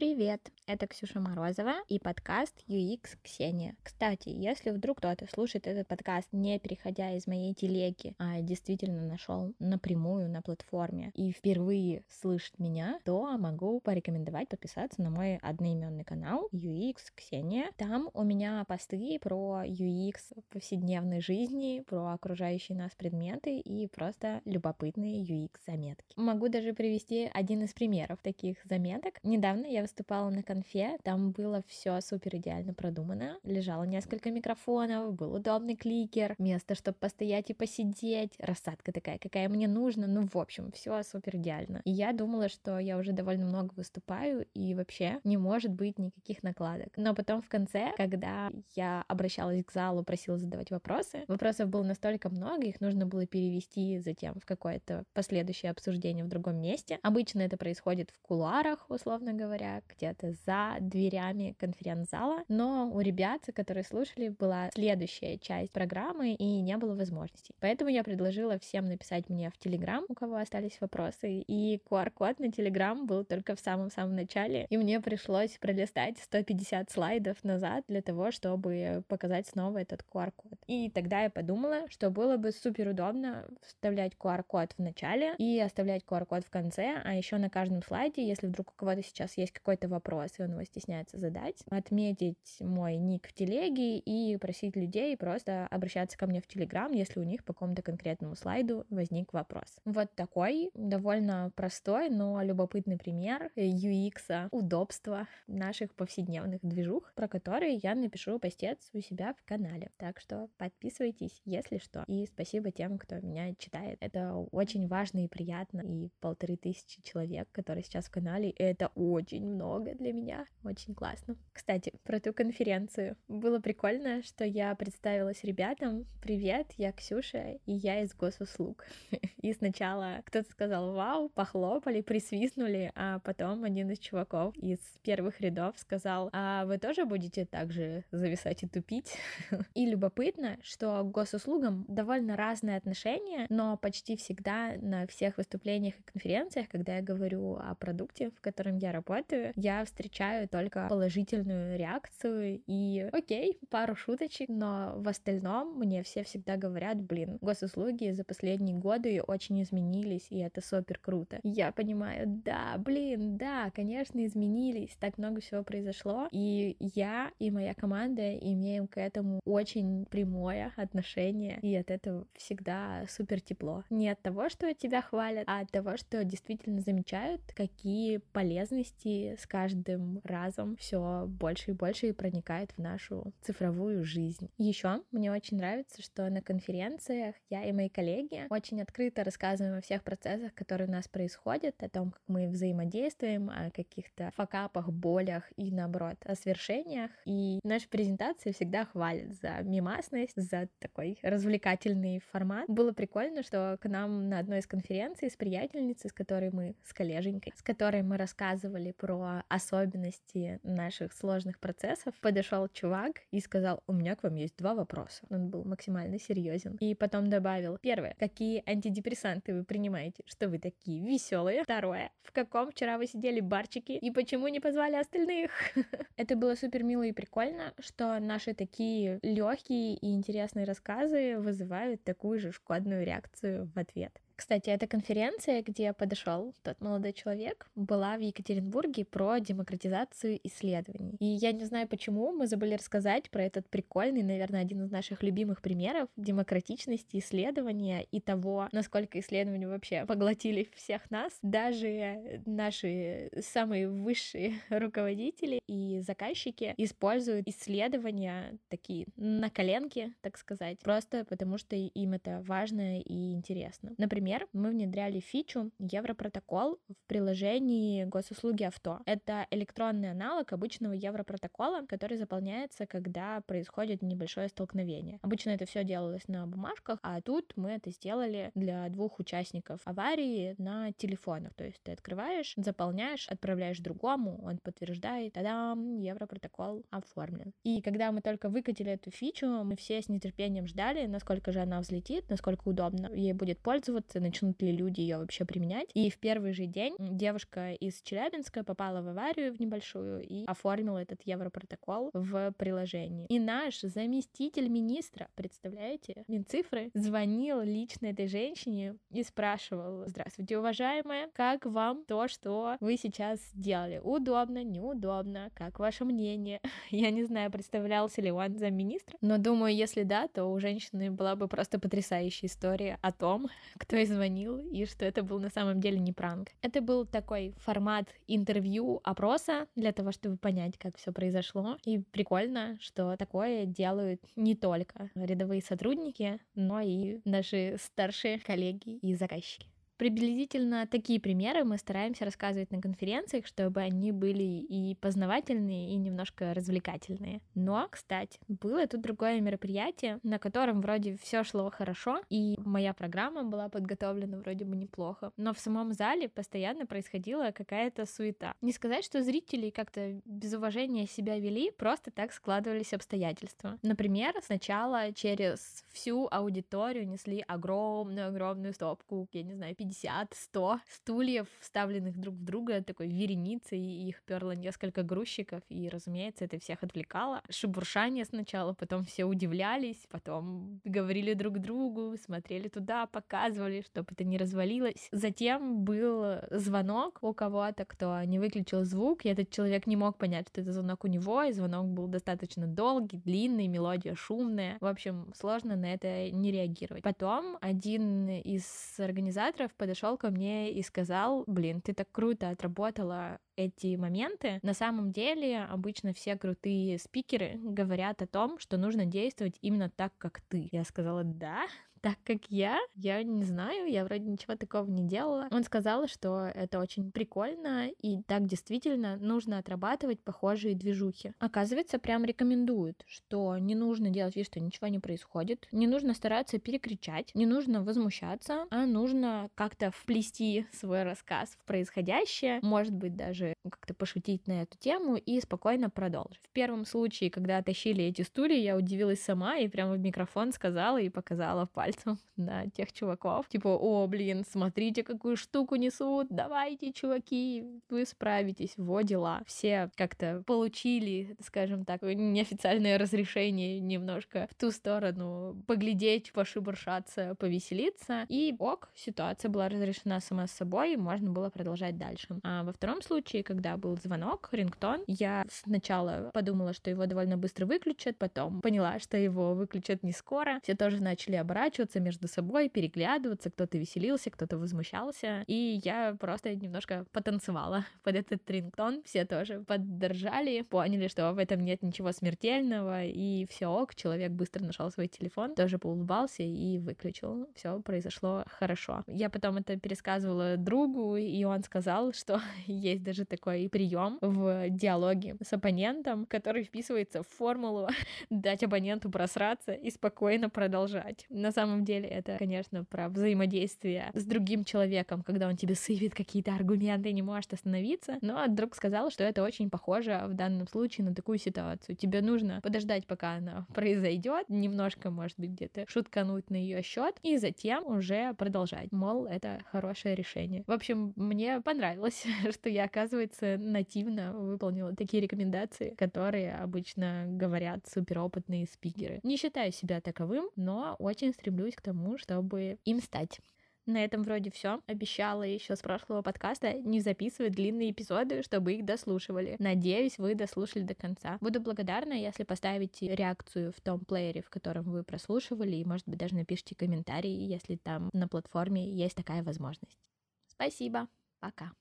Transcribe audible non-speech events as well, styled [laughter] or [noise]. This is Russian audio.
Привет, это Ксюша Морозова и подкаст UX Ксения. Кстати, если вдруг кто-то слушает этот подкаст, не переходя из моей телеги, а действительно нашел напрямую на платформе и впервые слышит меня, то могу порекомендовать подписаться на мой одноименный канал UX Ксения. Там у меня посты про UX повседневной жизни, про окружающие нас предметы и просто любопытные UX заметки. Могу даже привести один из примеров таких заметок. Недавно я выступала на конфе, там было все супер идеально продумано. Лежало несколько микрофонов, был удобный кликер, место, чтобы постоять и посидеть, рассадка такая, какая мне нужна. Ну, в общем, все супер идеально. И я думала, что я уже довольно много выступаю, и вообще не может быть никаких накладок. Но потом в конце, когда я обращалась к залу, просила задавать вопросы, вопросов было настолько много, их нужно было перевести затем в какое-то последующее обсуждение в другом месте. Обычно это происходит в кулуарах, условно говоря, где-то за дверями конференц-зала, но у ребят, которые слушали, была следующая часть программы и не было возможностей. Поэтому я предложила всем написать мне в Телеграм, у кого остались вопросы, и QR-код на Телеграм был только в самом-самом начале, и мне пришлось пролистать 150 слайдов назад для того, чтобы показать снова этот QR-код. И тогда я подумала, что было бы супер удобно вставлять QR-код в начале и оставлять QR-код в конце, а еще на каждом слайде, если вдруг у кого-то сейчас есть какой какой-то вопрос, и он его стесняется задать, отметить мой ник в телеге и просить людей просто обращаться ко мне в Телеграм, если у них по какому-то конкретному слайду возник вопрос. Вот такой довольно простой, но любопытный пример UX, удобства наших повседневных движух, про которые я напишу постец у себя в канале. Так что подписывайтесь, если что. И спасибо тем, кто меня читает. Это очень важно и приятно. И полторы тысячи человек, которые сейчас в канале, это очень много для меня. Очень классно. Кстати, про ту конференцию. Было прикольно, что я представилась ребятам. Привет, я Ксюша, и я из госуслуг. [laughs] И сначала кто-то сказал «Вау», похлопали, присвистнули, а потом один из чуваков из первых рядов сказал «А вы тоже будете так же зависать и тупить?» [laughs] И любопытно, что к госуслугам довольно разные отношения, но почти всегда на всех выступлениях и конференциях, когда я говорю о продукте, в котором я работаю, я встречаю только положительную реакцию и окей, пару шуточек, но в остальном мне все всегда говорят, блин, госуслуги за последние годы очень изменились, и это супер круто. Я понимаю, да, блин, да, конечно, изменились, так много всего произошло, и я и моя команда имеем к этому очень прямое отношение, и от этого всегда супер тепло. Не от того, что тебя хвалят, а от того, что действительно замечают, какие полезности с каждым разом все больше и больше проникает в нашу цифровую жизнь. Еще мне очень нравится, что на конференциях я и мои коллеги очень открыто рассказываем о всех процессах, которые у нас происходят, о том, как мы взаимодействуем, о каких-то факапах, болях и, наоборот, о свершениях. И наши презентации всегда хвалят за мимасность, за такой развлекательный формат. Было прикольно, что к нам на одной из конференций с приятельницей, с которой мы, с коллеженькой, с которой мы рассказывали про особенности наших сложных процессов, подошел чувак и сказал, у меня к вам есть два вопроса. Он был максимально серьезен. И потом добавил, первое, какие антидепрессанты вы принимаете, что вы такие веселые. Второе, в каком вчера вы сидели барчики и почему не позвали остальных? [laughs] Это было супер мило и прикольно, что наши такие легкие и интересные рассказы вызывают такую же шкодную реакцию в ответ. Кстати, эта конференция, где подошел тот молодой человек, была в Екатеринбурге про демократизацию исследований. И я не знаю почему, мы забыли рассказать про этот прикольный, наверное, один из наших любимых примеров демократичности исследования и того, насколько исследования вообще поглотили всех нас. Даже наши самые высшие [laughs] руководители и заказчики используют исследования такие на коленке, так сказать, просто потому что им это важно и интересно. Например, Например, мы внедряли фичу Европротокол в приложении госуслуги авто. Это электронный аналог обычного Европротокола, который заполняется, когда происходит небольшое столкновение. Обычно это все делалось на бумажках, а тут мы это сделали для двух участников аварии на телефонах. То есть ты открываешь, заполняешь, отправляешь другому, он подтверждает, тадам, Европротокол оформлен. И когда мы только выкатили эту фичу, мы все с нетерпением ждали, насколько же она взлетит, насколько удобно ей будет пользоваться, начнут ли люди ее вообще применять. И в первый же день девушка из Челябинска попала в аварию в небольшую и оформила этот европротокол в приложении. И наш заместитель министра, представляете, Минцифры, звонил лично этой женщине и спрашивал, здравствуйте, уважаемая, как вам то, что вы сейчас сделали? Удобно, неудобно? Как ваше мнение? [laughs] Я не знаю, представлялся ли он замминистра, но думаю, если да, то у женщины была бы просто потрясающая история о том, кто ей звонил и что это был на самом деле не пранк. Это был такой формат интервью, опроса для того, чтобы понять, как все произошло. И прикольно, что такое делают не только рядовые сотрудники, но и наши старшие коллеги и заказчики. Приблизительно такие примеры мы стараемся рассказывать на конференциях, чтобы они были и познавательные, и немножко развлекательные. Но, кстати, было тут другое мероприятие, на котором вроде все шло хорошо, и моя программа была подготовлена вроде бы неплохо, но в самом зале постоянно происходила какая-то суета. Не сказать, что зрители как-то без уважения себя вели, просто так складывались обстоятельства. Например, сначала через всю аудиторию несли огромную-огромную стопку, я не знаю, 50-100 стульев, вставленных друг в друга, такой вереницей, и их перло несколько грузчиков, и, разумеется, это всех отвлекало. Шебуршание сначала, потом все удивлялись, потом говорили друг другу, смотрели туда, показывали, чтобы это не развалилось. Затем был звонок у кого-то, кто не выключил звук, и этот человек не мог понять, что это звонок у него, и звонок был достаточно долгий, длинный, мелодия шумная. В общем, сложно на это не реагировать. Потом один из организаторов подошел ко мне и сказал, блин, ты так круто отработала эти моменты. На самом деле обычно все крутые спикеры говорят о том, что нужно действовать именно так, как ты. Я сказала, да, так как я, я не знаю, я вроде ничего такого не делала. Он сказал, что это очень прикольно, и так действительно нужно отрабатывать похожие движухи. Оказывается, прям рекомендуют, что не нужно делать вид, что ничего не происходит, не нужно стараться перекричать, не нужно возмущаться, а нужно как-то вплести свой рассказ в происходящее, может быть, даже как-то пошутить на эту тему и спокойно продолжить. В первом случае, когда тащили эти стулья, я удивилась сама и прямо в микрофон сказала и показала пальцем пальцем [laughs] на тех чуваков. Типа, о, блин, смотрите, какую штуку несут, давайте, чуваки, вы справитесь, во дела. Все как-то получили, скажем так, неофициальное разрешение немножко в ту сторону поглядеть, пошибуршаться, повеселиться. И ок, ситуация была разрешена сама собой, и можно было продолжать дальше. А во втором случае, когда был звонок, рингтон, я сначала подумала, что его довольно быстро выключат, потом поняла, что его выключат не скоро. Все тоже начали оборачиваться, переворачиваться между собой, переглядываться, кто-то веселился, кто-то возмущался, и я просто немножко потанцевала [laughs] под этот рингтон, все тоже поддержали, поняли, что в этом нет ничего смертельного, и все ок, человек быстро нашел свой телефон, тоже поулыбался и выключил, все произошло хорошо. Я потом это пересказывала другу, и он сказал, что [laughs] есть даже такой прием в диалоге с оппонентом, который вписывается в формулу [laughs] дать оппоненту просраться и спокойно продолжать. На самом самом деле это, конечно, про взаимодействие с другим человеком, когда он тебе сыпет какие-то аргументы и не может остановиться. Но друг сказал, что это очень похоже в данном случае на такую ситуацию. Тебе нужно подождать, пока она произойдет, немножко, может быть, где-то шуткануть на ее счет, и затем уже продолжать. Мол, это хорошее решение. В общем, мне понравилось, [laughs] что я, оказывается, нативно выполнила такие рекомендации, которые обычно говорят суперопытные спикеры. Не считаю себя таковым, но очень стремлюсь стремлюсь к тому, чтобы им стать. На этом вроде все. Обещала еще с прошлого подкаста не записывать длинные эпизоды, чтобы их дослушивали. Надеюсь, вы дослушали до конца. Буду благодарна, если поставите реакцию в том плеере, в котором вы прослушивали, и, может быть, даже напишите комментарий, если там на платформе есть такая возможность. Спасибо. Пока.